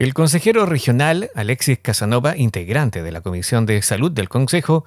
El consejero regional Alexis Casanova, integrante de la Comisión de Salud del Consejo,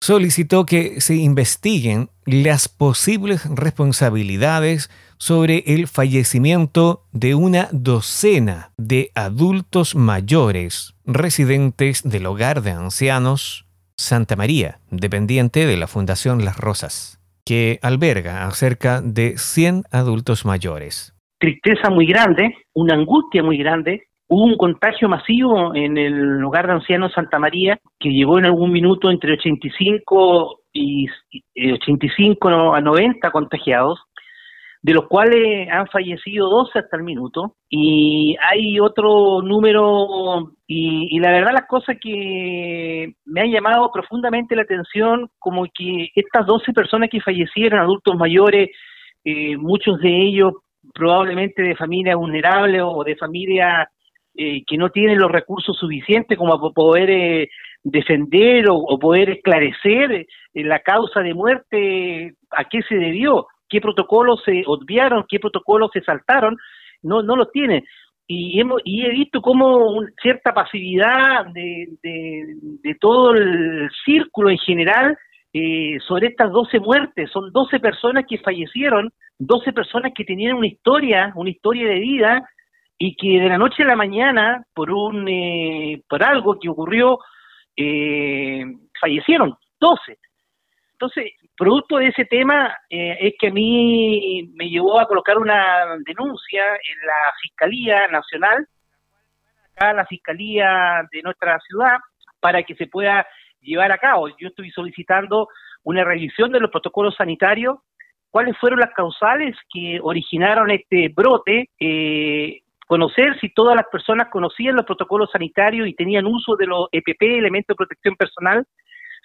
solicitó que se investiguen las posibles responsabilidades sobre el fallecimiento de una docena de adultos mayores residentes del hogar de ancianos Santa María, dependiente de la Fundación Las Rosas, que alberga a cerca de 100 adultos mayores. Tristeza muy grande, una angustia muy grande, Hubo un contagio masivo en el hogar de ancianos Santa María que llegó en algún minuto entre 85 y 85 eh, a 90 contagiados, de los cuales han fallecido 12 hasta el minuto. Y hay otro número y, la verdad las cosas que me han llamado profundamente la atención como que estas 12 personas que fallecieron, adultos mayores, eh, muchos de ellos probablemente de familias vulnerables o de familias eh, que no tienen los recursos suficientes como para poder eh, defender o, poder esclarecer eh, la causa de muerte, a qué se debió, qué protocolos se obviaron, qué protocolos se saltaron, no, no los tienen. Y, hemos, y he visto como cierta pasividad de, de, todo el círculo en general sobre estas 12 muertes. Son 12 personas que fallecieron, 12 personas que tenían una historia, una historia de vida, y que de la noche a la mañana, por un eh, por algo que ocurrió, eh, fallecieron 12. Entonces, producto de ese tema eh, es que a mí me llevó a colocar una denuncia en la Fiscalía Nacional, acá la Fiscalía de nuestra ciudad, para que se pueda llevar a cabo. Yo estoy solicitando una revisión de los protocolos sanitarios, cuáles fueron las causales que originaron este brote, eh, conocer si todas las personas conocían los protocolos sanitarios y tenían uso de los EPP, elementos de protección personal,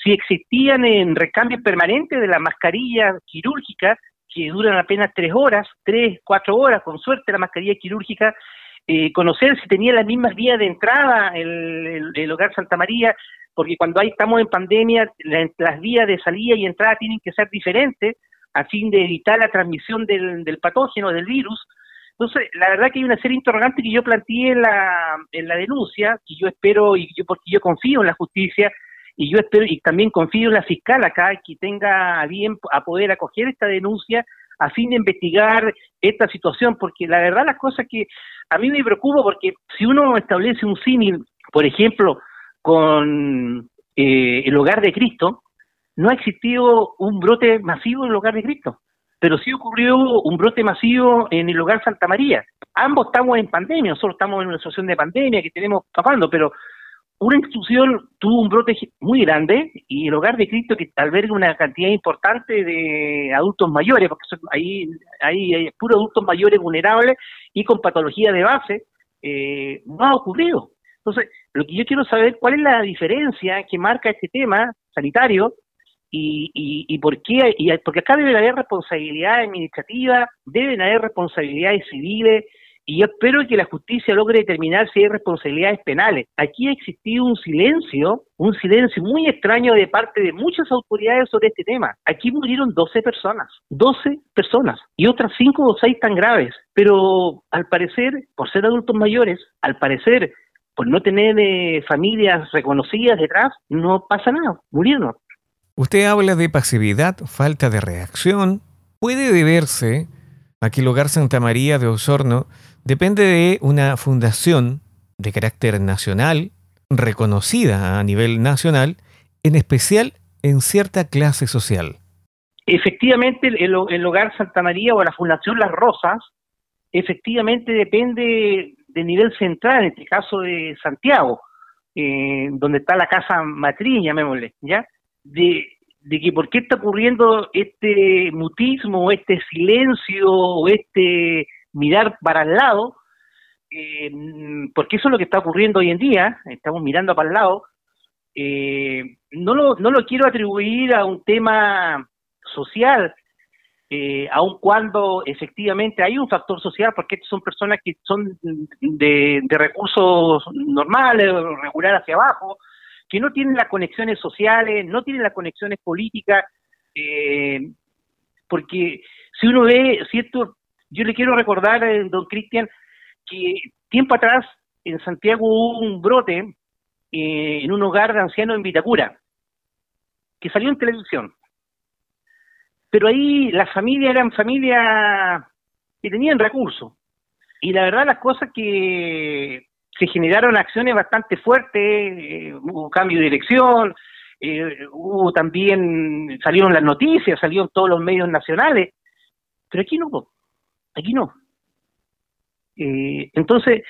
si existían en recambio permanente de las mascarillas quirúrgicas que duran apenas tres horas, tres, cuatro horas, con suerte la mascarilla quirúrgica, eh, conocer si tenía las mismas vías de entrada el, el, hogar Santa María, porque cuando ahí estamos en pandemia, las vías de salida y entrada tienen que ser diferentes a fin de evitar la transmisión del, del patógeno, del virus, entonces, la verdad que hay una serie de interrogantes que yo planteé en la, en la denuncia, y yo espero, y yo porque yo confío en la justicia, y yo espero, y también confío en la fiscal acá, que tenga bien a poder acoger esta denuncia a fin de investigar esta situación, porque la verdad las cosas que a mí me preocupa, porque si uno establece un símil, por ejemplo, con eh, el hogar de Cristo, no ha existido un brote masivo en el hogar de Cristo pero sí ocurrió un brote masivo en el hogar Santa María. Ambos estamos en pandemia, nosotros estamos en una situación de pandemia que tenemos tapando, pero una institución tuvo un brote muy grande y el hogar de Cristo que alberga una cantidad importante de adultos mayores, porque ahí, hay puros adultos mayores vulnerables y con patología de base, eh, no ha ocurrido. Entonces, lo que yo quiero saber, ¿cuál es la diferencia que marca este tema sanitario y, y, por qué, y, porque acá deben haber responsabilidades administrativas, deben haber responsabilidades civiles, y yo espero que la justicia logre determinar si hay responsabilidades penales. Aquí ha existido un silencio, un silencio muy extraño de parte de muchas autoridades sobre este tema. Aquí murieron 12 personas, 12 personas, y otras 5 o 6 tan graves. Pero al parecer, por ser adultos mayores, al parecer, por no tener eh, familias reconocidas detrás, no pasa nada, murieron. Usted habla de pasividad, falta de reacción. Puede deberse a que el Hogar Santa María de Osorno depende de una fundación de carácter nacional, reconocida a nivel nacional, en especial en cierta clase social. Efectivamente, el, Hogar Santa María o la Fundación Las Rosas, efectivamente depende del nivel central, en este caso de Santiago, eh, donde está la casa matriz, llamémosle, ¿ya? De, que por qué está ocurriendo este mutismo, este silencio, este mirar para el lado, eh, porque eso es lo que está ocurriendo hoy en día, estamos mirando para el lado, eh, no, lo, no lo quiero atribuir a un tema social, eh, aun cuando efectivamente hay un factor social, porque son personas que son de, de recursos normales, regular hacia abajo, que no tienen las conexiones sociales, no tienen las conexiones políticas, eh, porque si uno ve, ¿cierto? Yo le quiero recordar, eh, don Cristian, que tiempo atrás en Santiago hubo un brote eh, en un hogar de ancianos en Vitacura, que salió en televisión. Pero ahí las familias eran familias que tenían recursos. Y la verdad las cosas que se generaron acciones bastante fuertes, eh, hubo cambio de dirección, eh, hubo también, salieron las noticias, salieron todos los medios nacionales, pero aquí no, aquí no. Eh, entonces,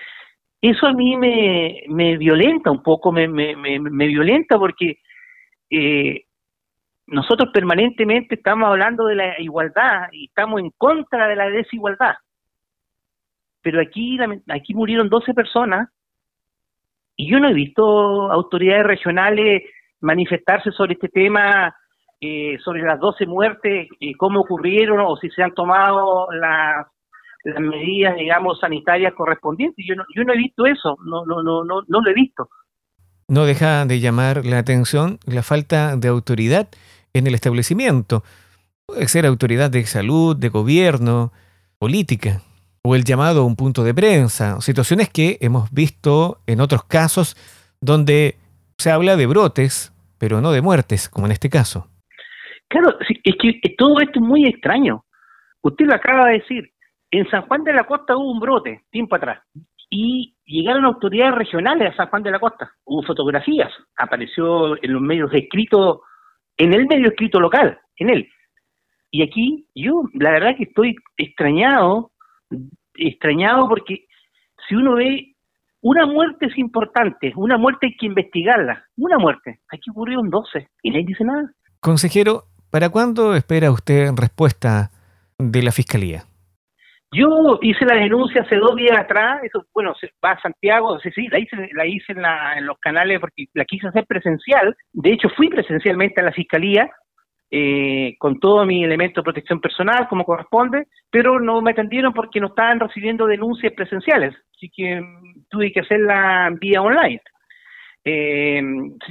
eso a mí me, me violenta un poco, me, me, me, violenta porque nosotros permanentemente estamos hablando de la igualdad y estamos en contra de la desigualdad. Pero aquí, aquí murieron 12 personas y yo no he visto autoridades regionales manifestarse sobre este tema, eh, sobre las 12 muertes, eh, cómo ocurrieron o si se han tomado las, las medidas, digamos, sanitarias correspondientes. Yo no, yo no he visto eso, no, no, no, no, no lo he visto. No deja de llamar la atención la falta de autoridad en el establecimiento. Puede ser autoridad de salud, de gobierno, política, o el llamado a un punto de prensa, situaciones que hemos visto en otros casos donde se habla de brotes, pero no de muertes, como en este caso. Claro, es que todo esto es muy extraño. Usted lo acaba de decir. En San Juan de la Costa hubo un brote, tiempo atrás, y llegaron autoridades regionales a San Juan de la Costa. Hubo fotografías, apareció en los medios escritos, en el medio escrito local, en él. Y aquí yo, la verdad que estoy extrañado, extrañado porque si uno ve una muerte es importante, una muerte hay que investigarla, una muerte, aquí ocurrió un 12 y nadie dice nada. Consejero, ¿para cuándo espera usted respuesta de la Fiscalía? Yo hice la denuncia hace dos días atrás, eso, bueno, se va a Santiago, sí, sí, la hice, la hice en, en los canales porque la quise hacer presencial, de hecho fui presencialmente a la Fiscalía, eh, con todo mi elemento de protección personal como corresponde, pero no me atendieron porque no estaban recibiendo denuncias presenciales, así que mm, tuve que hacerla vía online. Eh,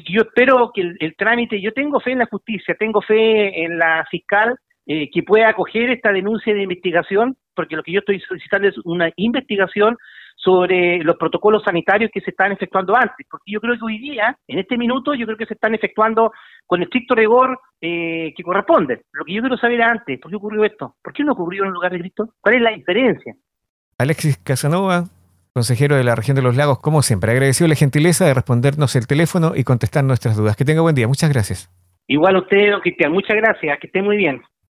yo espero que el, trámite, yo tengo fe en la justicia, tengo fe en la fiscal eh, que pueda acoger esta denuncia de investigación, porque lo que yo estoy solicitando es una investigación sobre los protocolos sanitarios que se están efectuando antes, porque yo creo que hoy día, en este minuto, yo creo que se están efectuando con estricto rigor eh, que corresponde. Lo que yo quiero saber antes, ¿por qué ocurrió esto? ¿Por qué no ocurrió en un lugar de Cristo? ¿Cuál es la diferencia? Alexis Casanova, consejero de la región de los lagos, como siempre, agradecido la gentileza de respondernos el teléfono y contestar nuestras dudas. Que tenga buen día, muchas gracias. Igual a usted, Cristian, muchas gracias, que esté muy bien.